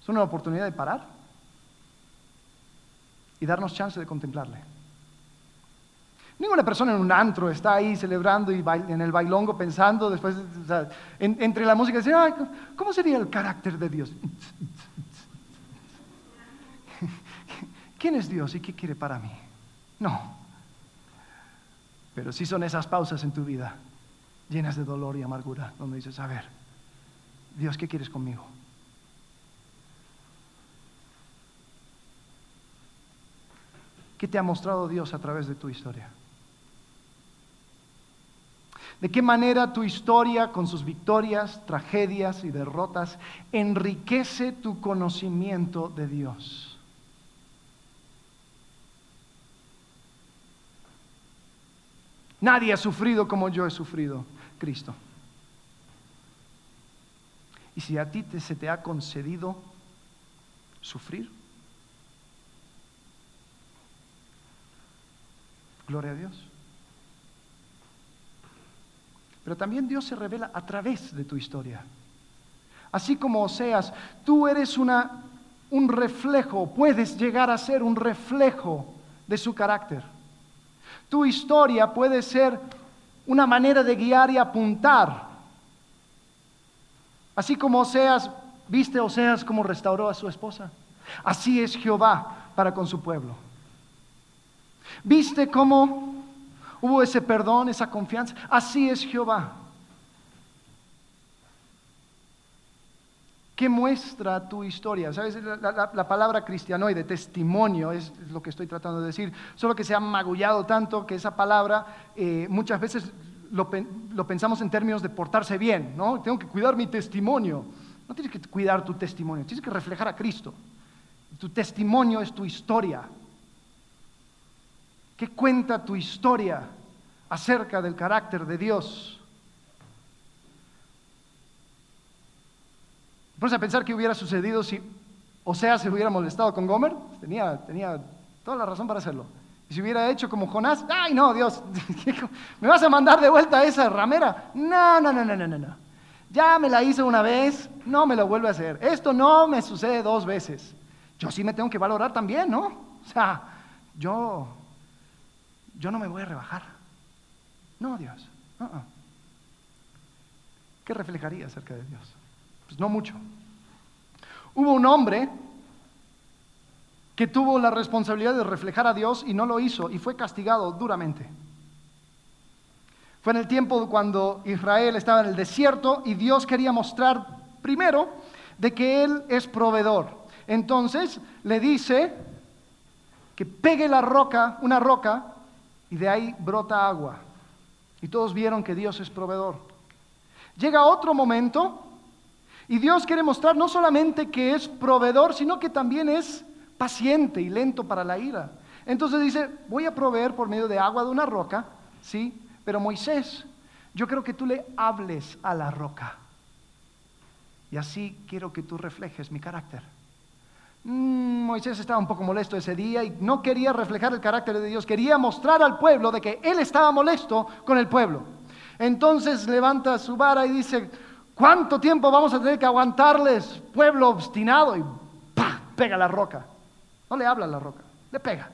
es una oportunidad de parar y darnos chance de contemplarle. Ninguna persona en un antro está ahí celebrando y en el bailongo pensando después, entre la música, dice, ¿cómo sería el carácter de Dios? *laughs* ¿Quién es Dios y qué quiere para mí? No. Pero sí son esas pausas en tu vida llenas de dolor y amargura, donde dices, a ver, Dios, ¿qué quieres conmigo? ¿Qué te ha mostrado Dios a través de tu historia? ¿De qué manera tu historia, con sus victorias, tragedias y derrotas, enriquece tu conocimiento de Dios? Nadie ha sufrido como yo he sufrido, Cristo. Y si a ti se te ha concedido sufrir, gloria a Dios. Pero también Dios se revela a través de tu historia. Así como Oseas, tú eres una, un reflejo, puedes llegar a ser un reflejo de su carácter. Tu historia puede ser una manera de guiar y apuntar. Así como Oseas, viste Oseas como restauró a su esposa. Así es Jehová para con su pueblo. ¿Viste cómo hubo ese perdón, esa confianza? Así es Jehová. ¿Qué muestra tu historia? ¿Sabes? La, palabra cristianoide, testimonio, es lo que estoy tratando de decir. Solo que se ha magullado tanto que esa palabra eh, muchas veces lo, lo, pensamos en términos de portarse bien, ¿no? Tengo que cuidar mi testimonio. No tienes que cuidar tu testimonio, tienes que reflejar a Cristo. Tu testimonio es tu historia. ¿Qué cuenta tu historia acerca del carácter de Dios? Vamos a pensar qué hubiera sucedido si Osea se hubiera molestado con Gomer. Tenía, tenía toda la razón para hacerlo. Y si hubiera hecho como Jonás, ay no, Dios, *laughs* ¿me vas a mandar de vuelta a esa ramera? No, no, no, no, no, no. Ya me la hice una vez, no me lo vuelve a hacer. Esto no me sucede dos veces. Yo sí me tengo que valorar también, ¿no? O sea, yo, yo no me voy a rebajar. No, Dios. ¿Qué reflejaría acerca de Dios? Pues no mucho. Hubo un hombre que tuvo la responsabilidad de reflejar a Dios y no lo hizo y fue castigado duramente. Fue en el tiempo cuando Israel estaba en el desierto y Dios quería mostrar primero de que Él es proveedor. Entonces le dice que pegue la roca, una roca, y de ahí brota agua. Y todos vieron que Dios es proveedor. Llega otro momento y Dios quiere mostrar no solamente que es proveedor, sino que también es paciente y lento para la ira. Entonces dice, voy a proveer por medio de agua de una roca, ¿sí? Pero Moisés, yo creo que tú le hables a la roca. Y así quiero que tú reflejes mi carácter. Mm, Moisés estaba un poco molesto ese día y no quería reflejar el carácter de Dios, quería mostrar al pueblo de que él estaba molesto con el pueblo. Entonces levanta su vara y dice, ¿cuánto tiempo vamos a tener que aguantarles, pueblo obstinado? Y pega la roca. No le habla a la roca, le pega.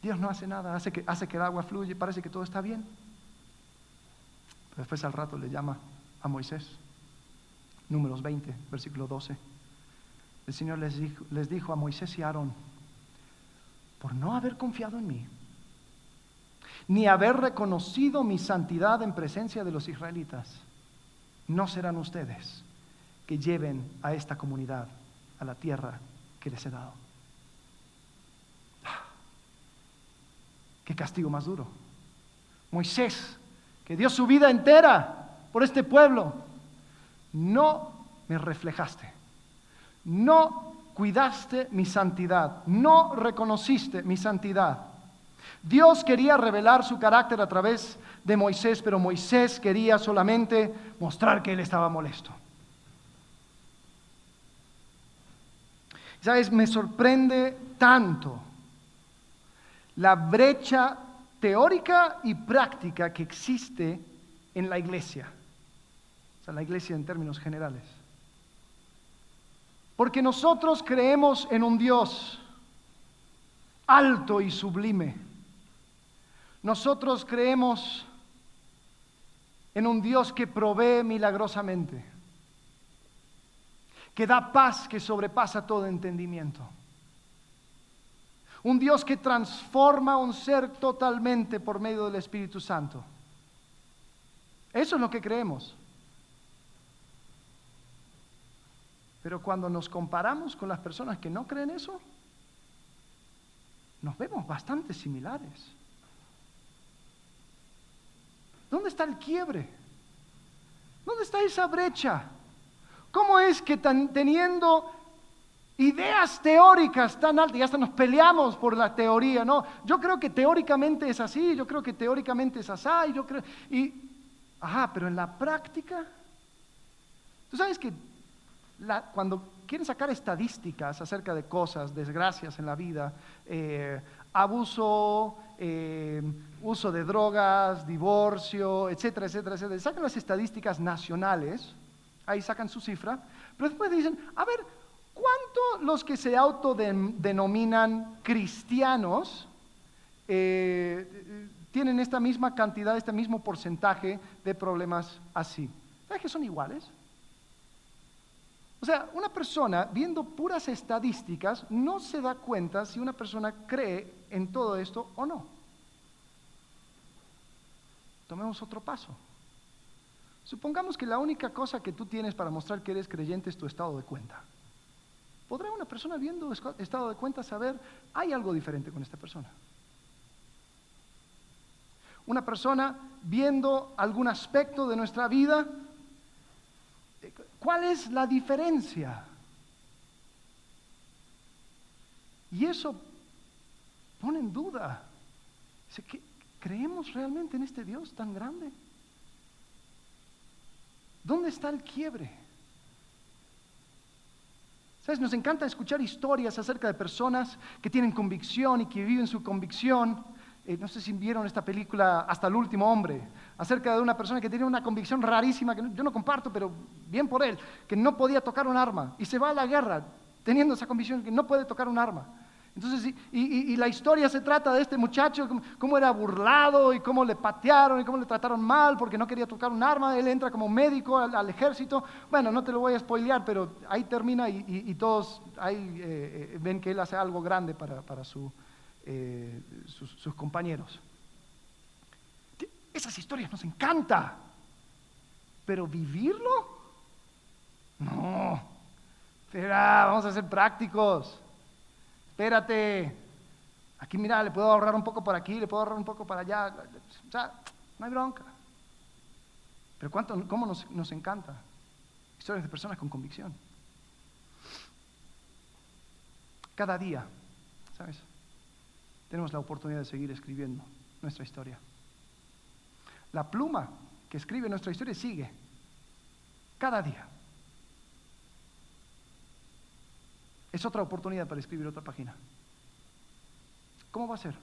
Dios no hace nada, hace que, hace que el agua fluye, parece que todo está bien. Después al rato le llama a Moisés. Números 20, versículo 12. El Señor les dijo, les dijo a Moisés y a Aarón, por no haber confiado en mí, ni haber reconocido mi santidad en presencia de los israelitas, no serán ustedes que lleven a esta comunidad a la tierra que les he dado. Qué castigo más duro. Moisés, que dio su vida entera por este pueblo, no me reflejaste, no cuidaste mi santidad, no reconociste mi santidad. Dios quería revelar su carácter a través de Moisés, pero Moisés quería solamente mostrar que él estaba molesto. ¿Sabes? Me sorprende tanto la brecha teórica y práctica que existe en la iglesia la iglesia en términos generales. Porque nosotros creemos en un Dios alto y sublime. Nosotros creemos en un Dios que provee milagrosamente, que da paz que sobrepasa todo entendimiento. Un Dios que transforma un ser totalmente por medio del Espíritu Santo. Eso es lo que creemos. Pero cuando nos comparamos con las personas que no creen eso, nos vemos bastante similares. ¿Dónde está el quiebre? ¿Dónde está esa brecha? ¿Cómo es que teniendo ideas teóricas tan altas, y hasta nos peleamos por la teoría, ¿no? Yo creo que teóricamente es así, yo creo que teóricamente es así, yo creo, y, ajá, pero en la práctica, tú sabes que cuando quieren sacar estadísticas acerca de cosas, desgracias en la vida, eh, abuso, eh, uso de drogas, divorcio, etcétera, etcétera, etcétera, sacan las estadísticas nacionales, ahí sacan su cifra, pero después dicen, a ver, ¿cuánto los que se autodenominan cristianos eh, tienen esta misma cantidad, este mismo porcentaje de problemas así? ¿Sabes que son iguales? O sea, una persona viendo puras estadísticas no se da cuenta si una persona cree en todo esto o no. Tomemos otro paso. Supongamos que la única cosa que tú tienes para mostrar que eres creyente es tu estado de cuenta. ¿Podrá una persona viendo estado de cuenta saber, hay algo diferente con esta persona? Una persona viendo algún aspecto de nuestra vida ¿Cuál es la diferencia? Y eso pone en duda. ¿Creemos realmente en este Dios tan grande? ¿Dónde está el quiebre? ¿Sabes? Nos encanta escuchar historias acerca de personas que tienen convicción y que viven su convicción eh, no sé si vieron esta película Hasta el último hombre, acerca de una persona que tiene una convicción rarísima, que yo no comparto, pero bien por él, que no podía tocar un arma y se va a la guerra teniendo esa convicción que no puede tocar un arma. Entonces, y, la historia se trata de este muchacho, cómo, era burlado y cómo le patearon y cómo le trataron mal porque no quería tocar un arma. Él entra como médico al, ejército. Bueno, no te lo voy a spoilear, pero ahí termina y, todos ahí eh, eh, ven que él hace algo grande para su, eh, sus, compañeros. Esas historias nos encanta, pero vivirlo, no. Espera, vamos a ser prácticos. Espérate. Aquí, mira, le puedo ahorrar un poco por aquí, le puedo ahorrar un poco para allá. O sea, no hay bronca. Pero cómo nos, nos encanta. Historias de personas con convicción. Cada día, ¿sabes? tenemos la oportunidad de seguir escribiendo nuestra historia. La pluma que escribe nuestra historia sigue cada día. Es otra oportunidad para escribir otra página. ¿Cómo va a ser?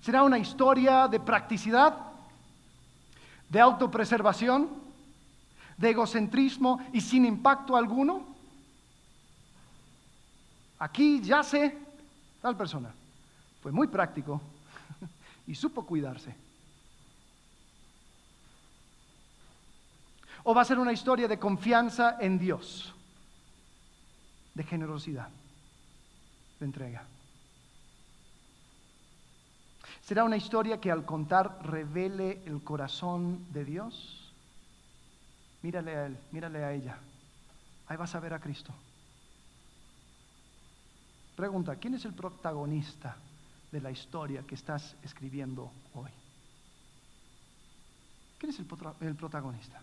¿Será una historia de practicidad, de autopreservación, de egocentrismo y sin impacto alguno? Aquí ya sé tal persona. Fue muy práctico y supo cuidarse. O va a ser una historia de confianza en Dios, de generosidad, de entrega. ¿Será una historia que al contar revele el corazón de Dios? Mírale a él, mírale a ella. Ahí vas a ver a Cristo. Pregunta, ¿quién es el protagonista de la historia que estás escribiendo hoy? ¿Quién es el, protagonista?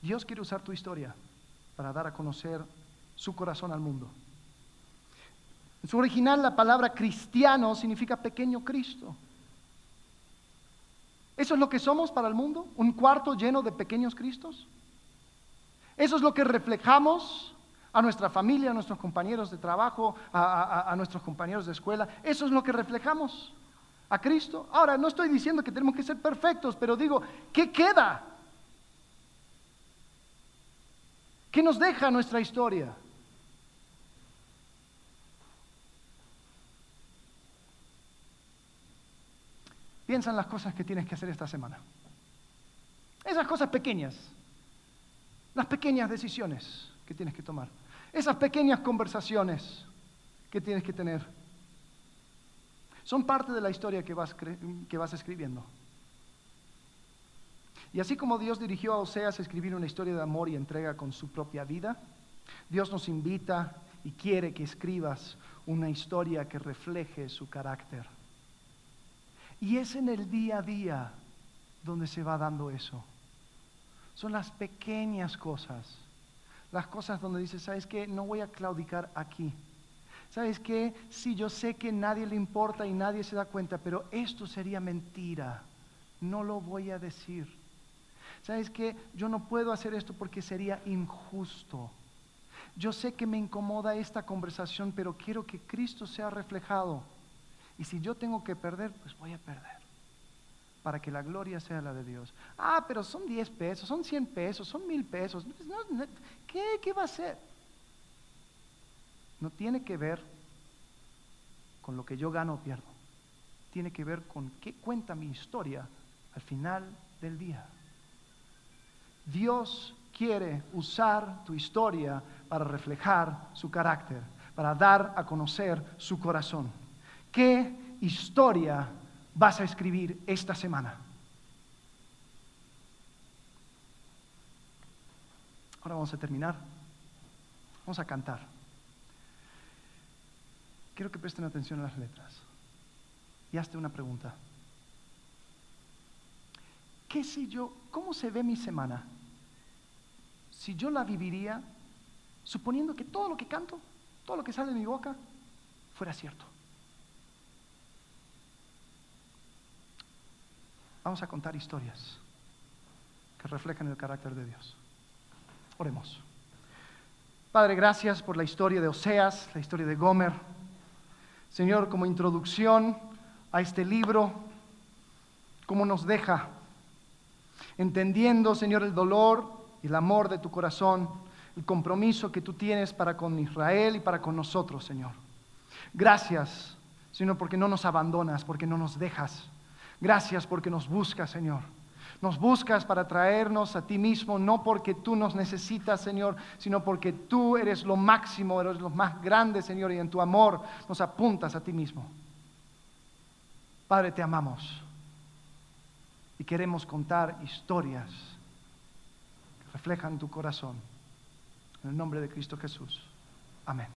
Dios quiere usar tu historia para dar a conocer su corazón al mundo. En su original la palabra cristiano significa pequeño Cristo. ¿Eso es lo que somos para el mundo? ¿Un cuarto lleno de pequeños Cristos? Eso es lo que reflejamos a nuestra familia, a nuestros compañeros de trabajo, a, nuestros compañeros de escuela. Eso es lo que reflejamos a Cristo. Ahora, no estoy diciendo que tenemos que ser perfectos, pero digo, ¿qué queda? ¿Qué nos deja nuestra historia? Piensa en las cosas que tienes que hacer esta semana. Esas cosas pequeñas las pequeñas decisiones que tienes que tomar, esas pequeñas conversaciones que tienes que tener, son parte de la historia que vas, que vas escribiendo. Y así como Dios dirigió a Oseas a escribir una historia de amor y entrega con su propia vida, Dios nos invita y quiere que escribas una historia que refleje su carácter. Y es en el día a día donde se va dando eso. Son las pequeñas cosas, las cosas donde dices, ¿sabes qué? No voy a claudicar aquí. ¿Sabes qué? Sí, yo sé que nadie le importa y nadie se da cuenta, pero esto sería mentira. No lo voy a decir. ¿Sabes qué? Yo no puedo hacer esto porque sería injusto. Yo sé que me incomoda esta conversación, pero quiero que Cristo sea reflejado. Y si yo tengo que perder, pues voy a perder. Para que la gloria sea la de Dios. Ah, pero son 10 pesos, son 100 pesos, son mil pesos. ¿Qué, ¿Qué va a ser? No tiene que ver con lo que yo gano o pierdo. Tiene que ver con qué cuenta mi historia al final del día. Dios quiere usar tu historia para reflejar su carácter, para dar a conocer su corazón. ¿Qué historia vas a escribir esta semana? Ahora vamos a terminar. Vamos a cantar. Quiero que presten atención a las letras. Y hazte una pregunta. ¿Qué si yo, cómo se ve mi semana? Si yo la viviría suponiendo que todo lo que canto, todo lo que sale de mi boca, fuera cierto. Vamos a contar historias que reflejan el carácter de Dios. Oremos. Padre, gracias por la historia de Oseas, la historia de Gomer. Señor, como introducción a este libro, cómo nos deja entendiendo, Señor, el dolor y el amor de tu corazón, el compromiso que tú tienes para con Israel y para con nosotros, Señor. Gracias, Señor, porque no nos abandonas, porque no nos dejas. Gracias porque nos buscas, Señor. Nos buscas para traernos a ti mismo, no porque tú nos necesitas, Señor, sino porque tú eres lo máximo, eres lo más grande, Señor, y en tu amor nos apuntas a ti mismo. Padre, te amamos y queremos contar historias que reflejan tu corazón. En el nombre de Cristo Jesús. Amén.